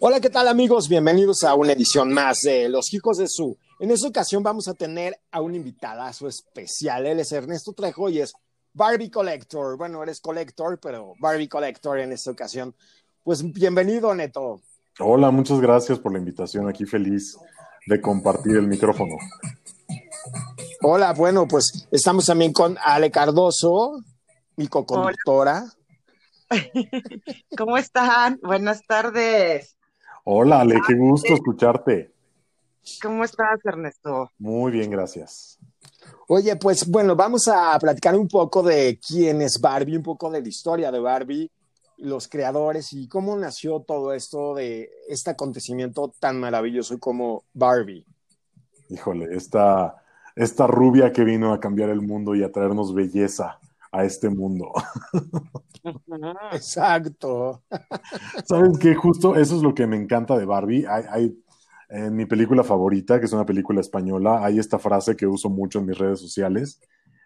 Hola, ¿qué tal amigos? Bienvenidos a una edición más de Los Hijos de Su. En esta ocasión vamos a tener a un invitadazo especial. Él es Ernesto Trejo y es Barbie Collector. Bueno, eres collector, pero Barbie Collector en esta ocasión. Pues bienvenido, Neto. Hola, muchas gracias por la invitación. Aquí feliz de compartir el micrófono. Hola, bueno, pues estamos también con Ale Cardoso, mi co-conductora. ¿Cómo están? Buenas tardes. Hola, Ale, qué gusto escucharte. ¿Cómo estás, Ernesto? Muy bien, gracias. Oye, pues bueno, vamos a platicar un poco de quién es Barbie, un poco de la historia de Barbie, los creadores y cómo nació todo esto de este acontecimiento tan maravilloso como Barbie. Híjole, esta, esta rubia que vino a cambiar el mundo y a traernos belleza a este mundo. Exacto. Sabes que justo eso es lo que me encanta de Barbie. Hay, hay, en mi película favorita, que es una película española, hay esta frase que uso mucho en mis redes sociales,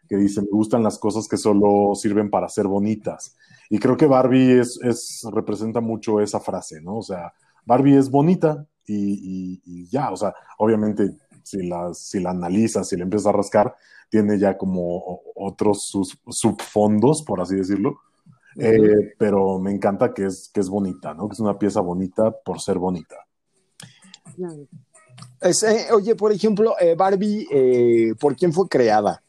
que dice, me gustan las cosas que solo sirven para ser bonitas. Y creo que Barbie es, es representa mucho esa frase, ¿no? O sea, Barbie es bonita y, y, y ya, o sea, obviamente si la, si la analizas, si la empiezas a rascar, tiene ya como otros sus, subfondos, por así decirlo. Uh -huh. eh, pero me encanta que es, que es bonita, ¿no? Que es una pieza bonita por ser bonita. Es, eh, oye, por ejemplo, eh, Barbie, ¿por quién fue creada?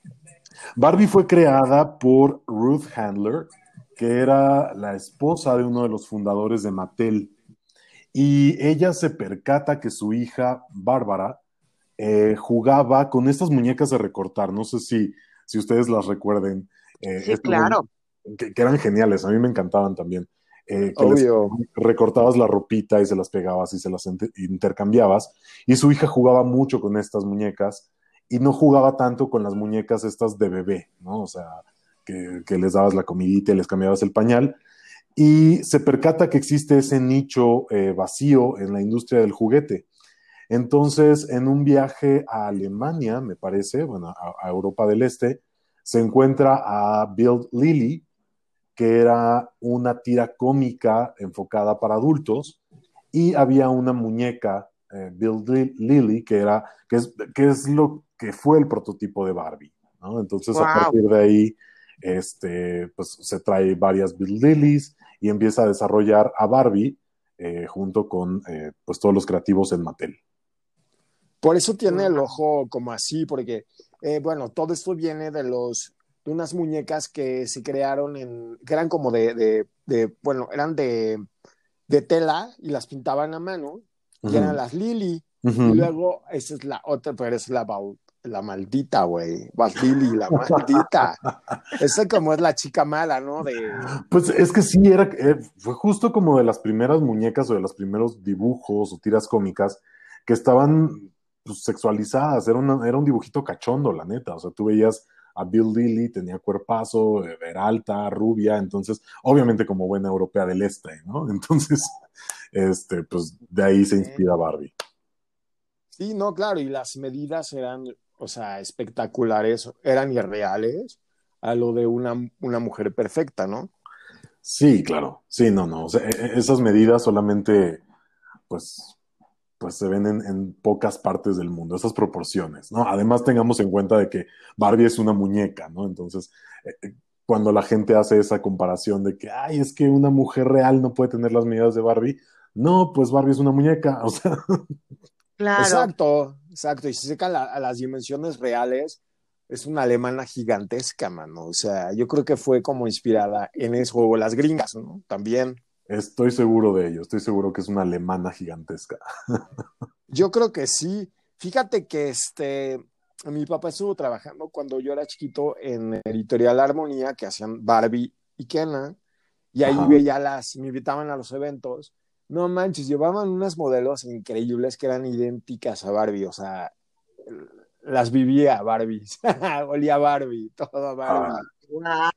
Barbie fue creada por Ruth Handler, que era la esposa de uno de los fundadores de Mattel. Y ella se percata que su hija, Bárbara, eh, jugaba con estas muñecas de recortar. No sé si, si ustedes las recuerden. Eh, sí, claro. Que, que, eran geniales, a mí me encantaban también. Eh, que Obvio. recortabas la ropita y se las pegabas y se las intercambiabas. Y su hija jugaba mucho con estas muñecas y no jugaba tanto con las muñecas estas de bebé, ¿no? O sea, que, que les dabas la comidita y les cambiabas el pañal. Y se percata que existe ese nicho eh, vacío en la industria del juguete. Entonces, en un viaje a Alemania, me parece, bueno, a, a Europa del Este, se encuentra a Bill Lilly, que era una tira cómica enfocada para adultos, y había una muñeca, eh, Bill Lilly, que era, que es, que es lo que fue el prototipo de Barbie, ¿no? Entonces, wow. a partir de ahí, este, pues se trae varias Bill Lillys y empieza a desarrollar a Barbie eh, junto con eh, pues todos los creativos en Mattel. Por eso tiene el ojo como así, porque, eh, bueno, todo esto viene de los de unas muñecas que se crearon en, que eran como de, de, de bueno, eran de, de, tela y las pintaban a mano, uh -huh. y eran las Lily. Uh -huh. Y luego, esa es la otra, pero es la, la maldita, güey. Vas Lily, la maldita. esa como es la chica mala, ¿no? De... Pues es que sí, era, eh, fue justo como de las primeras muñecas o de los primeros dibujos o tiras cómicas que estaban pues, sexualizadas. Era, una, era un dibujito cachondo, la neta. O sea, tú veías a Bill Lilly, tenía cuerpazo, era alta, rubia, entonces, obviamente como buena europea del este, ¿no? Entonces, este, pues de ahí se inspira Barbie. Sí, no, claro, y las medidas eran, o sea, espectaculares, eran irreales a lo de una, una mujer perfecta, ¿no? Sí, claro, sí, no, no, o sea, esas medidas solamente, pues, pues se ven en, en, pocas partes del mundo, esas proporciones, ¿no? Además tengamos en cuenta de que Barbie es una muñeca, ¿no? Entonces, eh, cuando la gente hace esa comparación de que, ay, es que una mujer real no puede tener las medidas de Barbie, no, pues Barbie es una muñeca, o sea. Claro. Exacto, exacto, y si se seca a las dimensiones reales, es una alemana gigantesca, mano, o sea, yo creo que fue como inspirada en eso, o las gringas, ¿no? También. Estoy seguro de ello, estoy seguro que es una alemana gigantesca. Yo creo que sí. Fíjate que este, mi papá estuvo trabajando cuando yo era chiquito en Editorial Armonía, que hacían Barbie y Kenan, y ahí Ajá. veía las, me invitaban a los eventos. No manches, llevaban unas modelos increíbles que eran idénticas a Barbie, o sea, las vivía Barbie, olía Barbie, todo Barbie. Ah.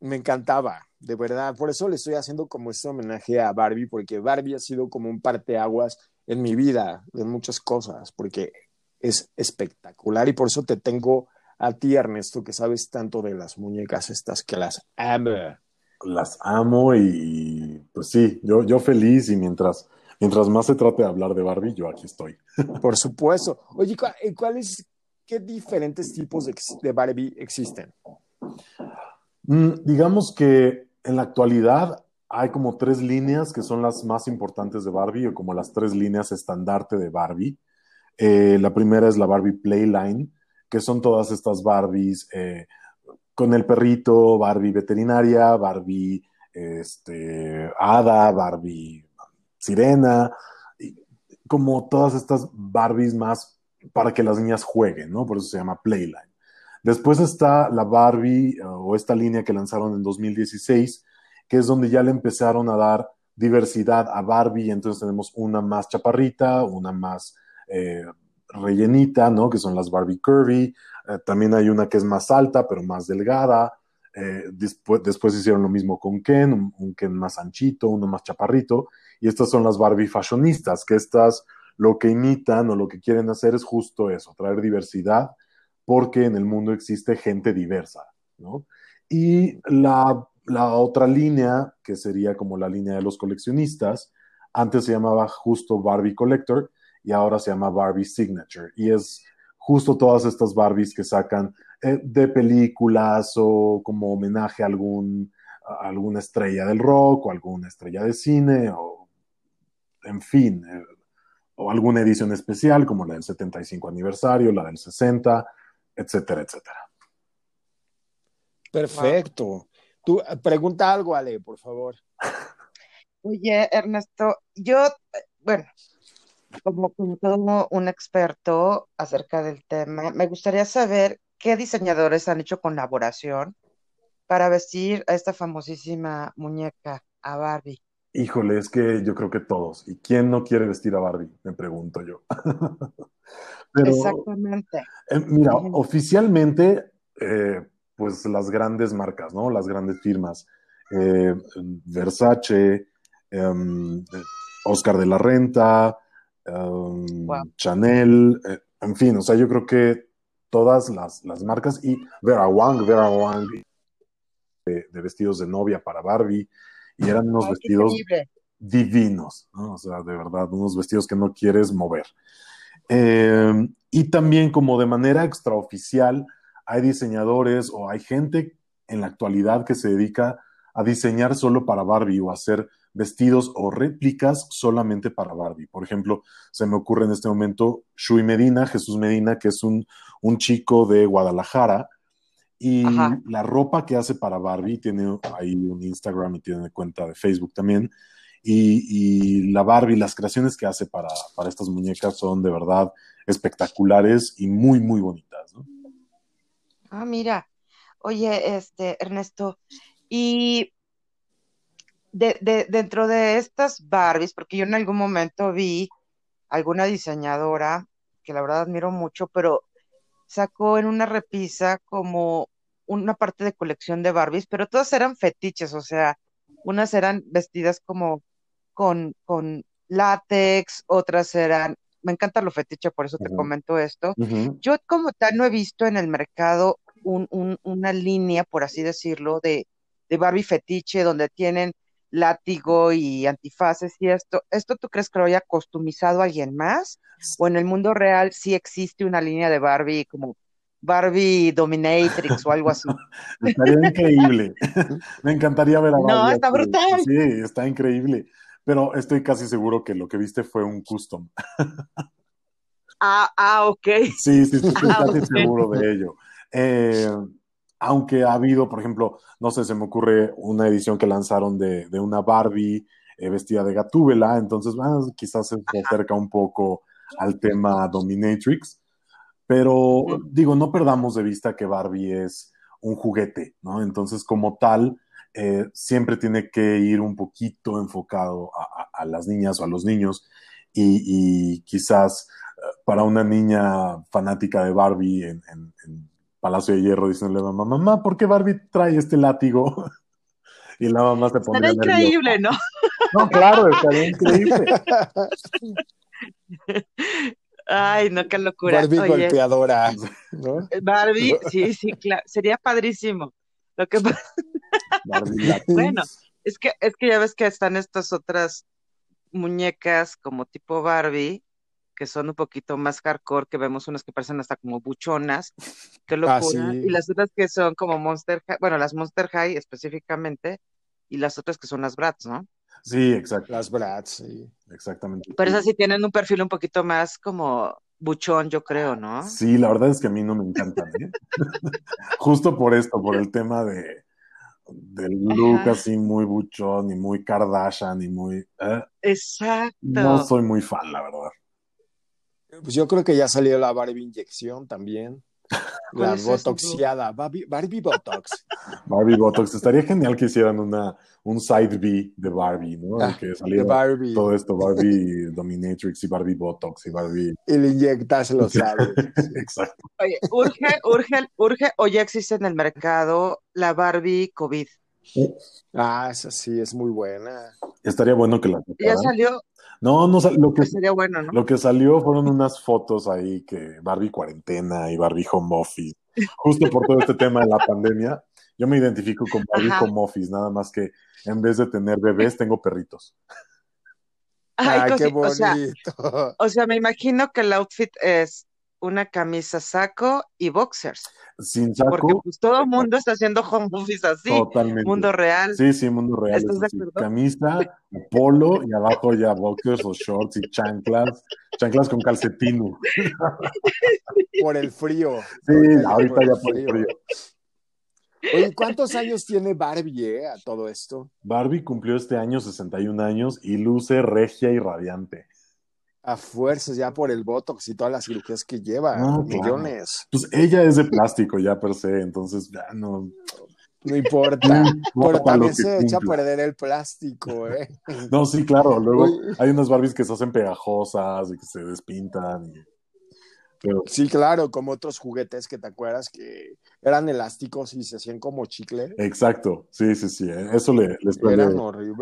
Me encantaba de verdad. Por eso le estoy haciendo como este homenaje a Barbie, porque Barbie ha sido como un parteaguas en mi vida, de muchas cosas, porque es espectacular y por eso te tengo a ti, Ernesto, que sabes tanto de las muñecas estas que las amo. las amo y pues sí, yo, yo feliz y mientras, mientras más se trate de hablar de Barbie, yo aquí estoy. Por supuesto. Oye, ¿cuáles, qué diferentes tipos de, Barbie existen? Mm, digamos que en la actualidad hay como tres líneas que son las más importantes de Barbie o como las tres líneas estandarte de Barbie. Eh, la primera es la Barbie Playline, que son todas estas Barbies eh, con el perrito, Barbie veterinaria, Barbie este, hada, Barbie sirena, como todas estas Barbies más para que las niñas jueguen, ¿no? Por eso se llama Playline. Después está la Barbie eh, o esta línea que lanzaron en 2016, que es donde ya le empezaron a dar diversidad a Barbie, entonces tenemos una más chaparrita, una más eh, rellenita, ¿no? Que son las Barbie Curvy. Eh, también hay una que es más alta, pero más delgada. Eh, después, después, hicieron lo mismo con Ken, un, Ken más anchito, uno más chaparrito. Y estas son las Barbie fashionistas, que estas lo que imitan o lo que quieren hacer es justo eso, traer diversidad, porque en el mundo existe gente diversa, ¿no? Y la, la otra línea, que sería como la línea de los coleccionistas, antes se llamaba justo Barbie Collector, y ahora se llama Barbie Signature. Y es justo todas estas Barbies que sacan eh, de películas o como homenaje a, algún, alguna estrella del rock o alguna estrella de cine o en fin, eh, o alguna edición especial como la del 75 aniversario, la del 60, etcétera, etcétera. Perfecto. Tú pregunta algo, Ale, por favor. Oye, Ernesto, yo, bueno, como, todo un experto acerca del tema, me gustaría saber qué diseñadores han hecho colaboración para vestir a esta famosísima muñeca, a Barbie. Híjole, es que yo creo que todos. ¿Y quién no quiere vestir a Barbie? Me pregunto yo. Exactamente. Eh, mira, oficialmente, eh, pues las grandes marcas, ¿no? Las grandes firmas. Eh, Versace, em, Oscar de la Renta, Um, Chanel, en fin, o sea, yo creo que todas las, marcas y Vera Wang, Vera Wang de, vestidos de novia para Barbie y eran unos vestidos divinos, ¿no? o sea, de verdad, unos vestidos que no quieres mover. Em, y también como de manera extraoficial, hay diseñadores o hay gente en la actualidad que se dedica a diseñar solo para Barbie o hacer vestidos o réplicas solamente para Barbie. Por ejemplo, se me ocurre en este momento Shui Medina, Jesús Medina, que es un, chico de Guadalajara, y la ropa que hace para Barbie, tiene ahí un Instagram y tiene cuenta de Facebook también, y, la Barbie, las creaciones que hace para, para, estas muñecas son de verdad espectaculares y muy, muy bonitas. Ah, mira, oye, este, Ernesto, y de, dentro de estas Barbies, porque yo en algún momento vi alguna diseñadora que la verdad admiro mucho, pero sacó en una repisa como una parte de colección de Barbies, pero todas eran fetiches, o sea, unas eran vestidas como con, con látex, otras eran, me encanta lo fetiche, por eso te comento esto. Yo como tal no he visto en el mercado una línea, por así decirlo, de, de Barbie fetiche, donde tienen látigo y antifaces y esto, ¿esto tú crees que lo haya customizado alguien más? ¿O en el mundo real sí existe una línea de Barbie como Barbie Dominatrix o algo así? Estaría increíble. Me encantaría ver a Barbie. No, está brutal. Sí, está increíble. Pero estoy casi seguro que lo que viste fue un custom. Ah, ah ok. Sí, sí, estoy ah, casi seguro de ello. Eh, aunque ha habido, por ejemplo, no sé, se me ocurre una edición que lanzaron de, una Barbie eh, vestida de Gatúbela, entonces bueno, quizás se acerca un poco al tema Dominatrix, pero digo, no perdamos de vista que Barbie es un juguete, ¿no? Entonces, como tal, eh, siempre tiene que ir un poquito enfocado a, las niñas o a los niños y, quizás eh, para una niña fanática de Barbie en Palacio de Hierro diciéndole a mamá, mamá, ¿por qué Barbie trae este látigo? y la mamá se pone. Está increíble, ¿no? No, claro, estaría increíble. Ay, no, qué locura. Barbie golpeadora, Barbie, sí, sí, claro, sería padrísimo. Lo que bueno, es que, es que ya ves que están estas otras muñecas como tipo Barbie, que son un poquito más hardcore, que vemos unas que parecen hasta como buchonas, qué ah, locura, y las otras que son como Monster High, bueno, las Monster High específicamente, y las otras que son las Bratz, ¿no? Sí, exacto. Las Bratz, sí. Exactamente. Pero esas sí tienen un perfil un poquito más como buchón, yo creo, ¿no? Sí, la verdad es que a mí no me encantan, ¿eh? Justo por esto, por el tema de del look así muy buchón y muy Kardashian y muy... ¿eh? Exacto. No soy muy fan, la verdad. Pues yo creo que ya salió la Barbie inyección también. La botoxiada, Barbie, Barbie Botox. Barbie Botox. Estaría genial que hicieran una, un side B de Barbie, ¿no? Ah, que saliera Barbie. todo esto, Barbie Dominatrix y Barbie Botox y Barbie. Y le inyectas los labios. Exacto. Oye, urge, urge, urge, o ya existe en el mercado la Barbie COVID. Ah, esa sí, es muy buena. Estaría bueno que la Ya salió. No, no, lo que, sería bueno, ¿no? lo que salió fueron unas fotos ahí que Barbie cuarentena y Barbie home office, justo por todo este tema de la pandemia. Yo me identifico con Barbie home office, nada más que en vez de tener bebés, tengo perritos. Ay, qué bonito. o sea, me imagino que el outfit es una camisa saco y boxers. Sin saco. Porque pues todo el mundo está haciendo home office así. Totalmente. Mundo real. Sí, sí, mundo real. Camisa, polo y abajo ya boxers o shorts y chanclas. Chanclas con calcetino. Por el frío. Sí, ahorita ya por el frío. Oye, ¿cuántos años tiene Barbie eh, a todo esto? Barbie cumplió este año 61 años y luce regia y radiante a fuerzas ya por el Botox y todas las cirugías que lleva, millones. Pues ella es de plástico ya per se, entonces ya no. No importa, pero también se echa a perder el plástico, ¿eh? No, sí, claro. Luego hay unas Barbies que se hacen pegajosas y que se despintan. Sí, claro, como otros juguetes que te acuerdas que eran elásticos y se hacían como chicle. Exacto, sí, sí, sí. ¿eh? Eso le, les puede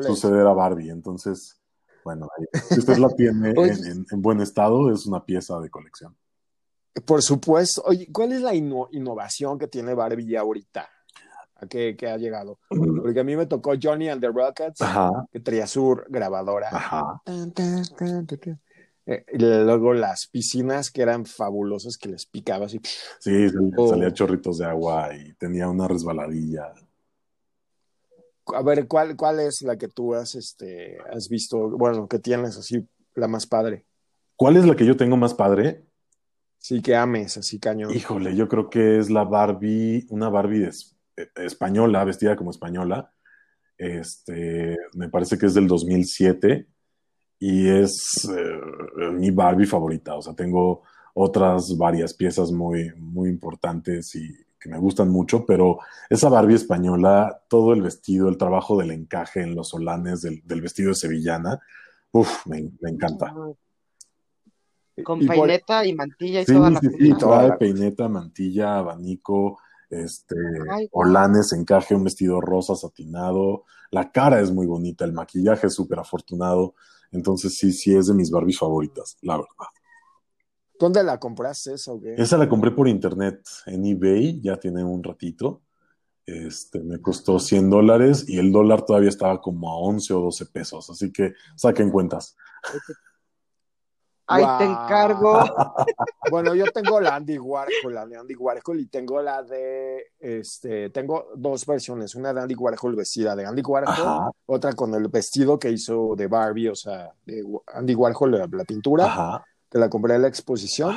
suceder a Barbie. Entonces, bueno, si usted la tiene en, buen estado, es una pieza de colección. Por supuesto. Oye, ¿cuál es la innovación que tiene Barbie ahorita? ¿A qué, ha llegado? Porque a mí me tocó Johnny and the Rockets, que traía su grabadora. Eh, y luego las piscinas que eran fabulosas, que les picabas y... Sí, salía chorritos de agua y tenía una resbaladilla a ver, ¿cuál, ¿cuál es la que tú has, este, has visto, bueno, que tienes así, la más padre? ¿Cuál es la que yo tengo más padre? Sí, que ames, así cañón. Híjole, yo creo que es la Barbie, una Barbie eh, española, vestida como española. Este, me parece que es del 2007 y es eh, mi Barbie favorita. O sea, tengo otras varias piezas muy, muy importantes y que me gustan mucho, pero esa Barbie española, todo el vestido, el trabajo del encaje en los solanes del, vestido de sevillana, uff, me, encanta. Con peineta y mantilla y toda la sí, sí, toda peineta, mantilla, abanico, este, olanes, encaje, un vestido rosa satinado, la cara es muy bonita, el maquillaje es súper afortunado, entonces sí, sí es de mis Barbies favoritas, la verdad. ¿Dónde la compraste esa o Esa la compré por internet en eBay, ya tiene un ratito. Este, me costó 100 dólares y el dólar todavía estaba como a 11 o 12 pesos, así que saquen cuentas. Ahí te encargo. bueno, yo tengo la Andy Warhol, la de Andy Warhol y tengo la de, este, tengo dos versiones, una de Andy Warhol vestida de Andy Warhol, otra con el vestido que hizo de Barbie, o sea, de Andy Warhol, la, la pintura. Ajá que la compré en la exposición.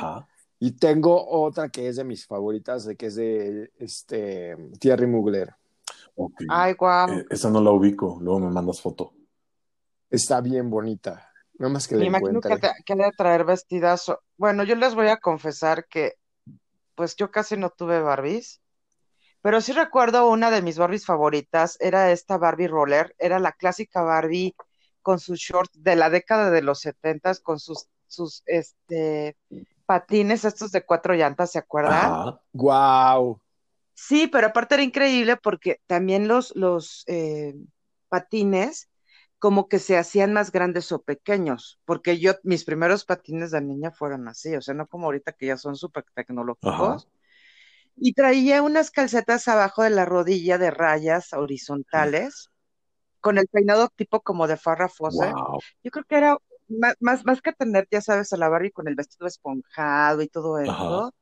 Y tengo otra que es de mis favoritas, de que es de este Thierry Mugler. Ay, guau. Eh, esa no la ubico, luego me mandas foto. Está bien bonita. Nada más que Me imagino que, que le traer vestidas. Bueno, yo les voy a confesar que, pues yo casi no tuve Barbies, pero sí recuerdo una de mis Barbies favoritas, era esta Barbie Roller, era la clásica Barbie con sus shorts de la década de los setentas, con sus sus este patines estos de cuatro llantas, ¿se acuerdan? Wow. Sí, pero aparte era increíble porque también los, los eh, patines como que se hacían más grandes o pequeños, porque yo, mis primeros patines de niña fueron así, o sea, no como ahorita que ya son súper tecnológicos. y traía unas calcetas abajo de la rodilla de rayas horizontales, con el peinado tipo como de Farrah Fawcett. Yo creo que era más, más, que tener, ya sabes, a la Barbie con el vestido esponjado y todo eso.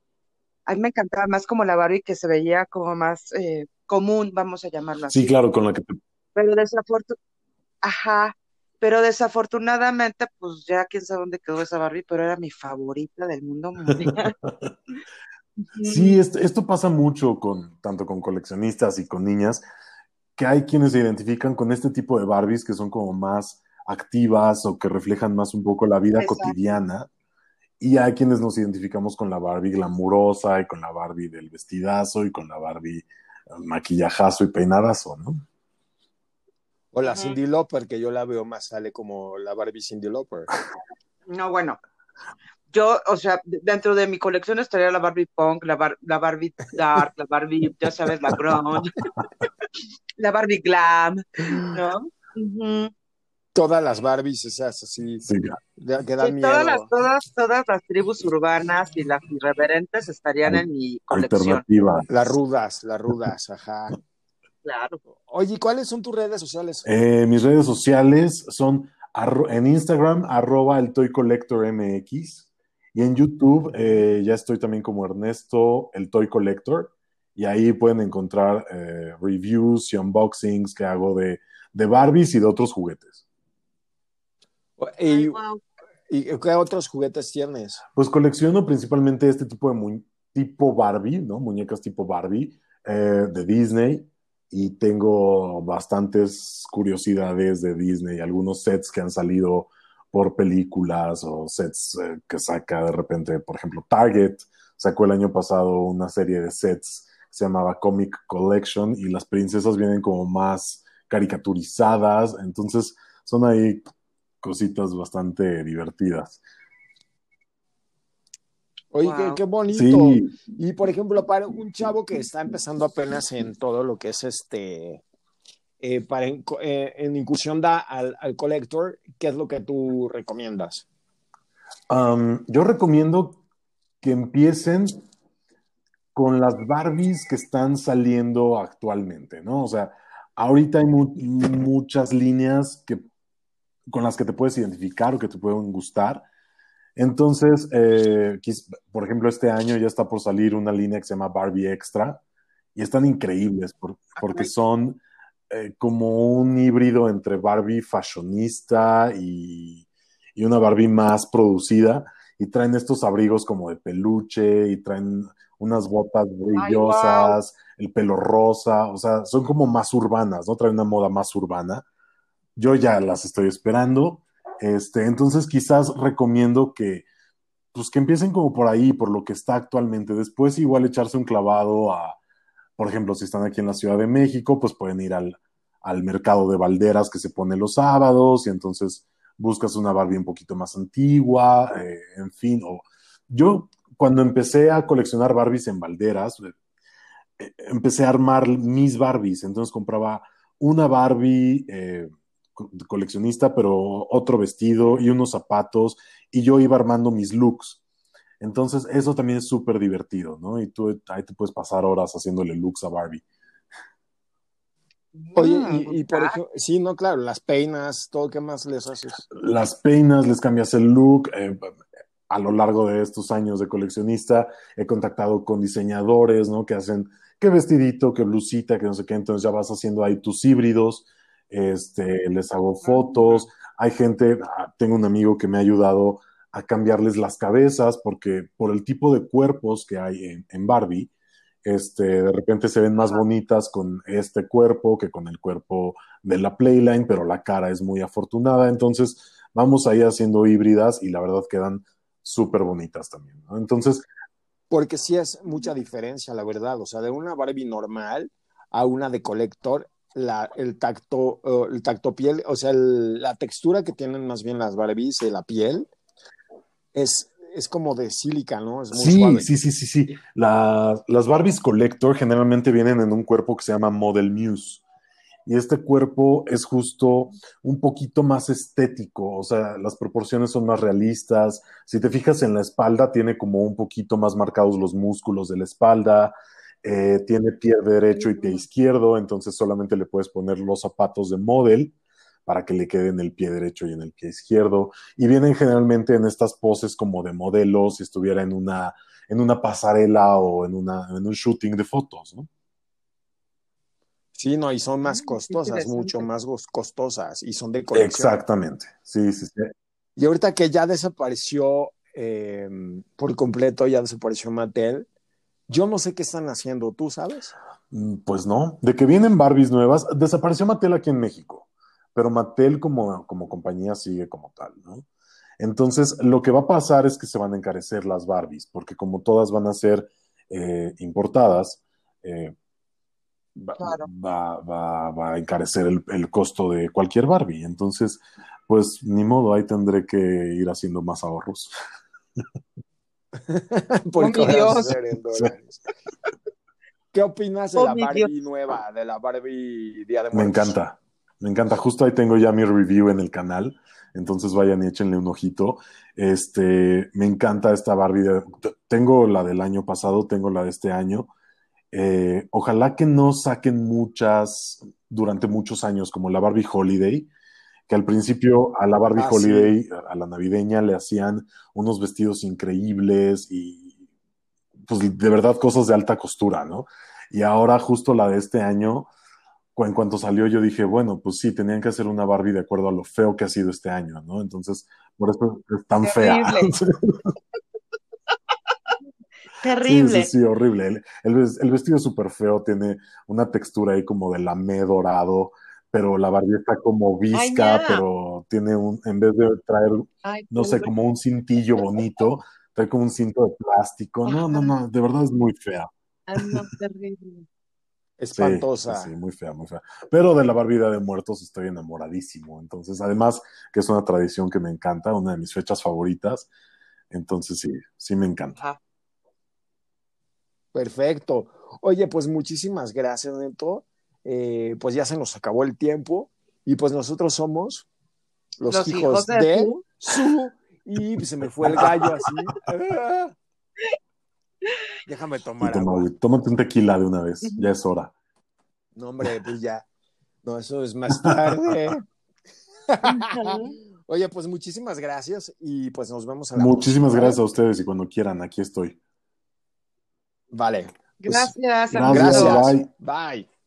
A mí me encantaba más como la Barbie que se veía como más eh, común, vamos a llamarlo así. Sí, claro, con la que Pero desafortunadamente, ajá, pero desafortunadamente, pues ya quién sabe dónde quedó esa Barbie, pero era mi favorita del mundo mundial. sí, esto, pasa mucho con, tanto con coleccionistas y con niñas, que hay quienes se identifican con este tipo de Barbies que son como más activas o que reflejan más un poco la vida cotidiana. Y hay quienes nos identificamos con la Barbie glamurosa y con la Barbie del vestidazo y con la Barbie eh, maquillajazo y peinadazo, ¿no? O la Cindy Lauper, que yo la veo más sale como la Barbie Cindy Lauper. No, bueno. Yo, o sea, dentro de mi colección estaría la Barbie Punk, la, la Barbie Dark, la Barbie, ya sabes, la grunge, la Barbie Glam, ¿no? Todas las Barbies esas así sí. que dan miedo. Todas las, todas, todas las tribus urbanas y las irreverentes estarían en mi colección. Las rudas, las rudas, ajá. Claro. Oye, ¿cuáles son tus redes sociales? Eh, mis redes sociales son en Instagram, arroba el Toy Collector MX. Y en YouTube eh, ya estoy también como Ernesto, el Toy Collector. Y ahí pueden encontrar eh, reviews y unboxings que hago de, de Barbies y de otros juguetes. ¿Y, qué otros juguetes tienes? Pues colecciono principalmente este tipo de tipo Barbie, ¿no? Muñecas tipo Barbie de Disney y tengo bastantes curiosidades de Disney, algunos sets que han salido por películas o sets eh, que saca de repente, por ejemplo, Target sacó el año pasado una serie de sets que se llamaba Comic Collection y las princesas vienen como más caricaturizadas, entonces son ahí cositas bastante divertidas. Oye, qué, bonito. Y por ejemplo, para un chavo que está empezando apenas en todo lo que es este, eh, para eh, en, incursión da al, al, collector, ¿qué es lo que tú recomiendas? yo recomiendo que empiecen con las Barbies que están saliendo actualmente, ¿no? O sea, ahorita hay muchas líneas que, con las que te puedes identificar o que te pueden gustar entonces, eh, por ejemplo, este año ya está por salir una línea que se llama Barbie Extra y están increíbles porque son eh, como un híbrido entre Barbie fashionista y, una Barbie más producida y traen estos abrigos como de peluche y traen unas botas brillosas, el pelo rosa, o sea, son como más urbanas, ¿no? Traen una moda más urbana. Yo ya las estoy esperando este, entonces quizás recomiendo que, pues que empiecen como por ahí, por lo que está actualmente. Después igual echarse un clavado a, por ejemplo, si están aquí en la Ciudad de México, pues pueden ir al, mercado de balderas que se pone los sábados y entonces buscas una Barbie un poquito más antigua, eh, en fin. O, yo cuando empecé a coleccionar Barbies en balderas, eh, empecé a armar mis Barbies, entonces compraba una Barbie. Eh, coleccionista, pero otro vestido y unos zapatos, y yo iba armando mis looks. Entonces, eso también es súper divertido, ¿no? Y tú ahí te puedes pasar horas haciéndole looks a Barbie. Oye, y, por ejemplo, sí, no, claro, las peinas, todo, ¿qué más les haces? Las peinas, les cambias el look. Eh, a lo largo de estos años de coleccionista, he contactado con diseñadores, ¿no? Que hacen qué vestidito, qué blusita, que no sé qué, entonces ya vas haciendo ahí tus híbridos este, les hago fotos, hay gente, ah, tengo un amigo que me ha ayudado a cambiarles las cabezas porque por el tipo de cuerpos que hay en, Barbie, este, de repente se ven más bonitas con este cuerpo que con el cuerpo de la Playline, pero la cara es muy afortunada, entonces vamos ahí haciendo híbridas y la verdad quedan súper bonitas también, Entonces... Porque sí es mucha diferencia, la verdad, o sea, de una Barbie normal a una de colector la, el tacto, el tacto piel, o sea, la textura que tienen más bien las Barbies la piel es, es como de sílica, ¿no? Es muy sí, sí, sí, sí, sí. las Barbies Collector generalmente vienen en un cuerpo que se llama Model Muse. Y este cuerpo es justo un poquito más estético, o sea, las proporciones son más realistas. Si te fijas en la espalda, tiene como un poquito más marcados los músculos de la espalda. Eh, tiene pie derecho y pie izquierdo, entonces solamente le puedes poner los zapatos de model para que le quede en el pie derecho y en el pie izquierdo. Y vienen generalmente en estas poses como de modelo, si estuviera en una, en una pasarela o en, una, en un shooting de fotos, ¿no? Sí, no, y son más costosas, mucho más costosas, y son de colección. Exactamente, sí, sí, sí. Y ahorita que ya desapareció em, por completo, ya desapareció Mattel, yo no sé qué están haciendo, ¿tú sabes? Mm, pues no, de que vienen Barbies nuevas, desapareció Mattel aquí en México, pero Mattel como, como compañía sigue como tal, ¿no? Entonces, lo que va a pasar es que se van a encarecer las Barbies, porque como todas van a ser eh, importadas, eh, va, a encarecer el, costo de cualquier Barbie. Entonces, pues ni modo, ahí tendré que ir haciendo más ahorros. Porque Dios. ¿Qué opinas de oh, la Barbie nueva, de la Barbie Día de Muertos? Me encanta, me encanta. Justo ahí tengo ya mi review en el canal, entonces vayan y échenle un ojito. Este, me encanta esta Barbie. tengo la del año pasado, tengo la de este año eh, ojalá que no saquen muchas durante muchos años, como la Barbie Holiday, que al principio a la Barbie ah, Holiday, a la navideña, le hacían unos vestidos increíbles y pues de verdad cosas de alta costura, ¿no? Y ahora justo la de este año, en cuanto salió yo dije, bueno, pues sí, tenían que hacer una Barbie de acuerdo a lo feo que ha sido este año, ¿no? Entonces, por eso es tan fea. Terrible. Sí, sí, sí, horrible. El, vestido es súper feo, tiene una textura ahí como de lamé dorado, pero la Barbie está como visca, pero tiene un, en vez de traer, no sé, como un cintillo bonito, trae como un cinto de plástico. No, no, no, de verdad es muy fea. Ay, no, terrible. Espantosa. Sí, muy fea, muy fea. Pero de la Barbie de Muertos estoy enamoradísimo. Entonces, además, que es una tradición que me encanta, una de mis fechas favoritas. Entonces, sí, sí me encanta. Perfecto. Oye, pues muchísimas gracias, Neto. Eh, pues ya se nos acabó el tiempo y pues nosotros somos los, hijos, de, su y se me fue el gallo así. Déjame tomar agua. Tómate un tequila de una vez, ya es hora. No, hombre, pues ya. No, eso es más tarde. Oye, pues muchísimas gracias y pues nos vemos a la Muchísimas gracias a ustedes y cuando quieran, aquí estoy. Vale. Gracias. gracias. Bye. Bye.